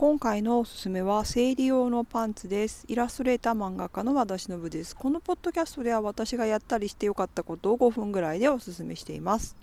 今回のおすすめは生理用のパンツです。イラストレーター漫画家の和田忍です。このポッドキャストでは私がやったりしてよかったことを5分ぐらいでおすすめしています。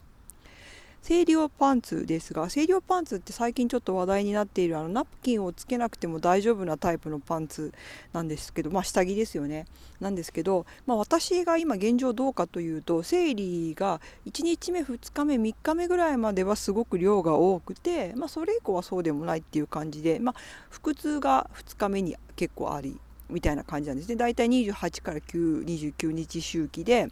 生理用パンツですが生理用パンツって最近ちょっと話題になっているあのナプキンをつけなくても大丈夫なタイプのパンツなんですけどまあ下着ですよね。なんですけど、まあ、私が今現状どうかというと生理が1日目2日目3日目ぐらいまではすごく量が多くて、まあ、それ以降はそうでもないっていう感じで、まあ、腹痛が2日目に結構ありみたいな感じなんですね。だいたい28から929日周期で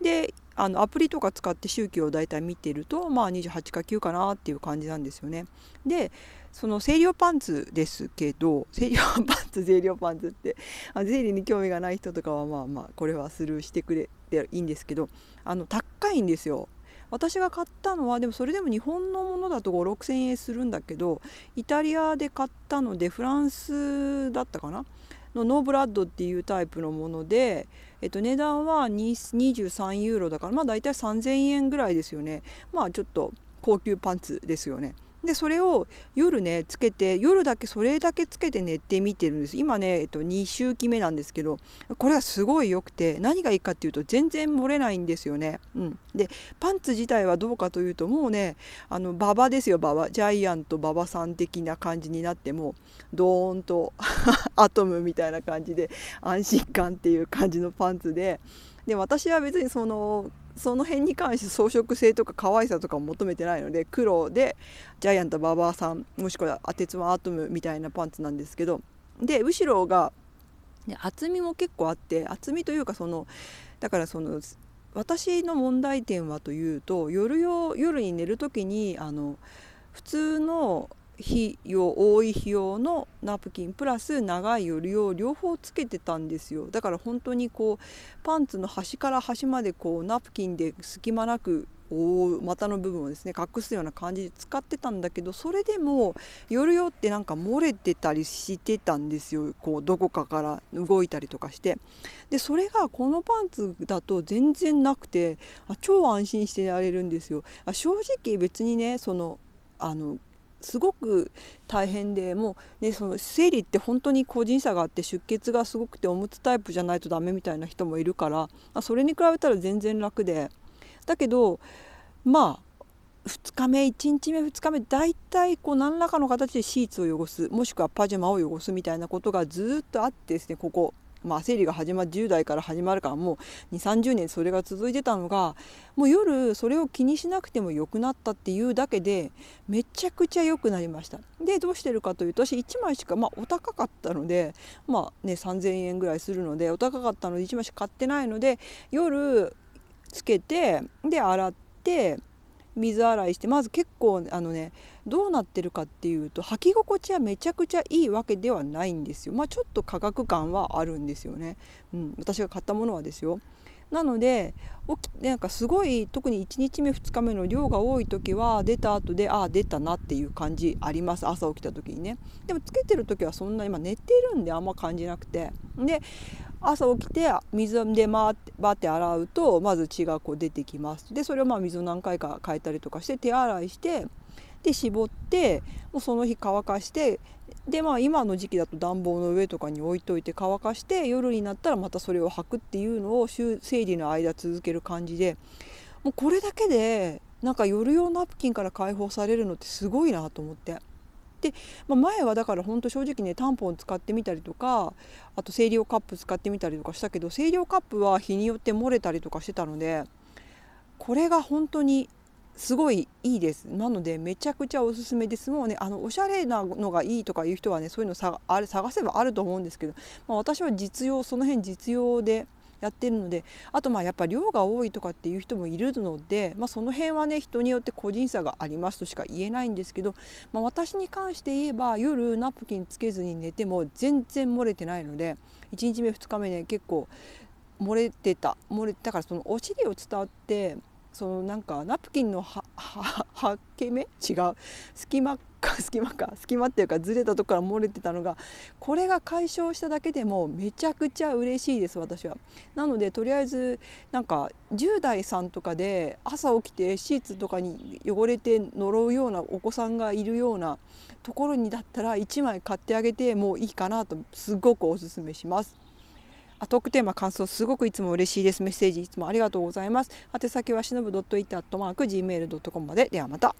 であのアプリとか使って周期を大体見てるとまあ28か9かなっていう感じなんですよね。でその清涼パンツですけど清涼パンツ清涼パンツってあ生理に興味がない人とかはまあまあこれはスルーしてくれていいんですけどあの高いんですよ。私が買ったのはでもそれでも日本のものだと5 6 0 0 0円するんだけどイタリアで買ったのでフランスだったかな？のノーブラッドっていうタイプのもので、えっと、値段は23ユーロだからまあ大体3000円ぐらいですよね。まあちょっと高級パンツですよね。でそれを夜ねつけて夜だけそれだけつけて寝てみてるんです。今ね、えっと、2周期目なんですけどこれはすごい良くて何がいいかっていうと全然漏れないんですよね。うん、でパンツ自体はどうかというともうねあの馬場ですよ馬場ジャイアント馬場さん的な感じになってもドーンと アトムみたいな感じで安心感っていう感じのパンツで。で私は別にそのその辺に関して装飾性とか可愛さとかを求めてないので黒でジャイアント馬場さんもしくはアテツマアトムみたいなパンツなんですけどで後ろが、ね、厚みも結構あって厚みというかそのだからその私の問題点はというと夜用夜に寝る時にあの普通の費用多い費用のナプキンプラス長い夜用両方つけてたんですよ。だから本当にこうパンツの端から端までこうナプキンで隙間なく覆う股の部分をですね隠すような感じで使ってたんだけどそれでも夜用ってなんか漏れてたりしてたんですよ。こうどこかから動いたりとかして。でそれがこのパンツだと全然なくて超安心してやれるんですよ。正直別にねそのあのすごく大変でもう、ね、その生理って本当に個人差があって出血がすごくておむつタイプじゃないとダメみたいな人もいるからそれに比べたら全然楽で。だけどまあ2日目1日目2日目大体こう何らかの形でシーツを汚すもしくはパジャマを汚すみたいなことがずっとあってですねここ。まあ、生理が始まる10代から始まるからもう2 3 0年それが続いてたのがもう夜それを気にしなくても良くなったっていうだけでめちゃくちゃ良くなりました。でどうしてるかというと私1枚しか、まあ、お高かったので、まあね、3,000円ぐらいするのでお高かったので1枚しか買ってないので夜つけてで洗って水洗いしてまず結構あのねどうなってるかっていうと履き心地はめちゃくちゃいいわけではないんですよ。まあ、ちょっと価格感はあるんですよね。うん、私が買ったものはですよ。なのでなんかすごい特に1日目2日目の量が多い時は出た後でああ出たなっていう感じあります朝起きた時にねでもつけてる時はそんな今寝てるんであんま感じなくてで朝起きて水で回ってバって洗うとまず血がこう出てきますでそれをまあ水を何回か変えたりとかして手洗いしてで絞ってもうその日乾かしてでまあ今の時期だと暖房の上とかに置いといて乾かして夜になったらまたそれを履くっていうのを生理の間続ける感じでもうこれだけでなんか夜用ナプキンから解放されるのってすごいなと思って。で、まあ、前はだから本当正直ねタンポン使ってみたりとかあと清涼カップ使ってみたりとかしたけど清涼カップは日によって漏れたりとかしてたのでこれが本当にすごいいいです。なのでめちゃくちゃおすすめです。もうねあのおしゃれなのがいいとかいう人はねそういうのさあれ探せばあると思うんですけど、まあ、私は実用その辺実用でやってるのであとまあやっぱ量が多いとかっていう人もいるので、まあ、その辺はね人によって個人差がありますとしか言えないんですけど、まあ、私に関して言えば夜ナプキンつけずに寝ても全然漏れてないので1日目2日目ね結構漏れてた。漏れだからそのお尻を伝わってそのなんかナプキンのは はけ目違う隙間か 隙間か隙間っていうかずれたとこから漏れてたのがこれが解消しただけでもめちゃくちゃ嬉しいです私は。なのでとりあえずなんか10代さんとかで朝起きてシーツとかに汚れて呪うようなお子さんがいるようなところにだったら1枚買ってあげてもいいかなとすごくおすすめします。あトークテーマ感想すごくいつも嬉しいです。メッセージいつもありがとうございます。宛先はしのぶ .it.gmail.com まで。ではまた。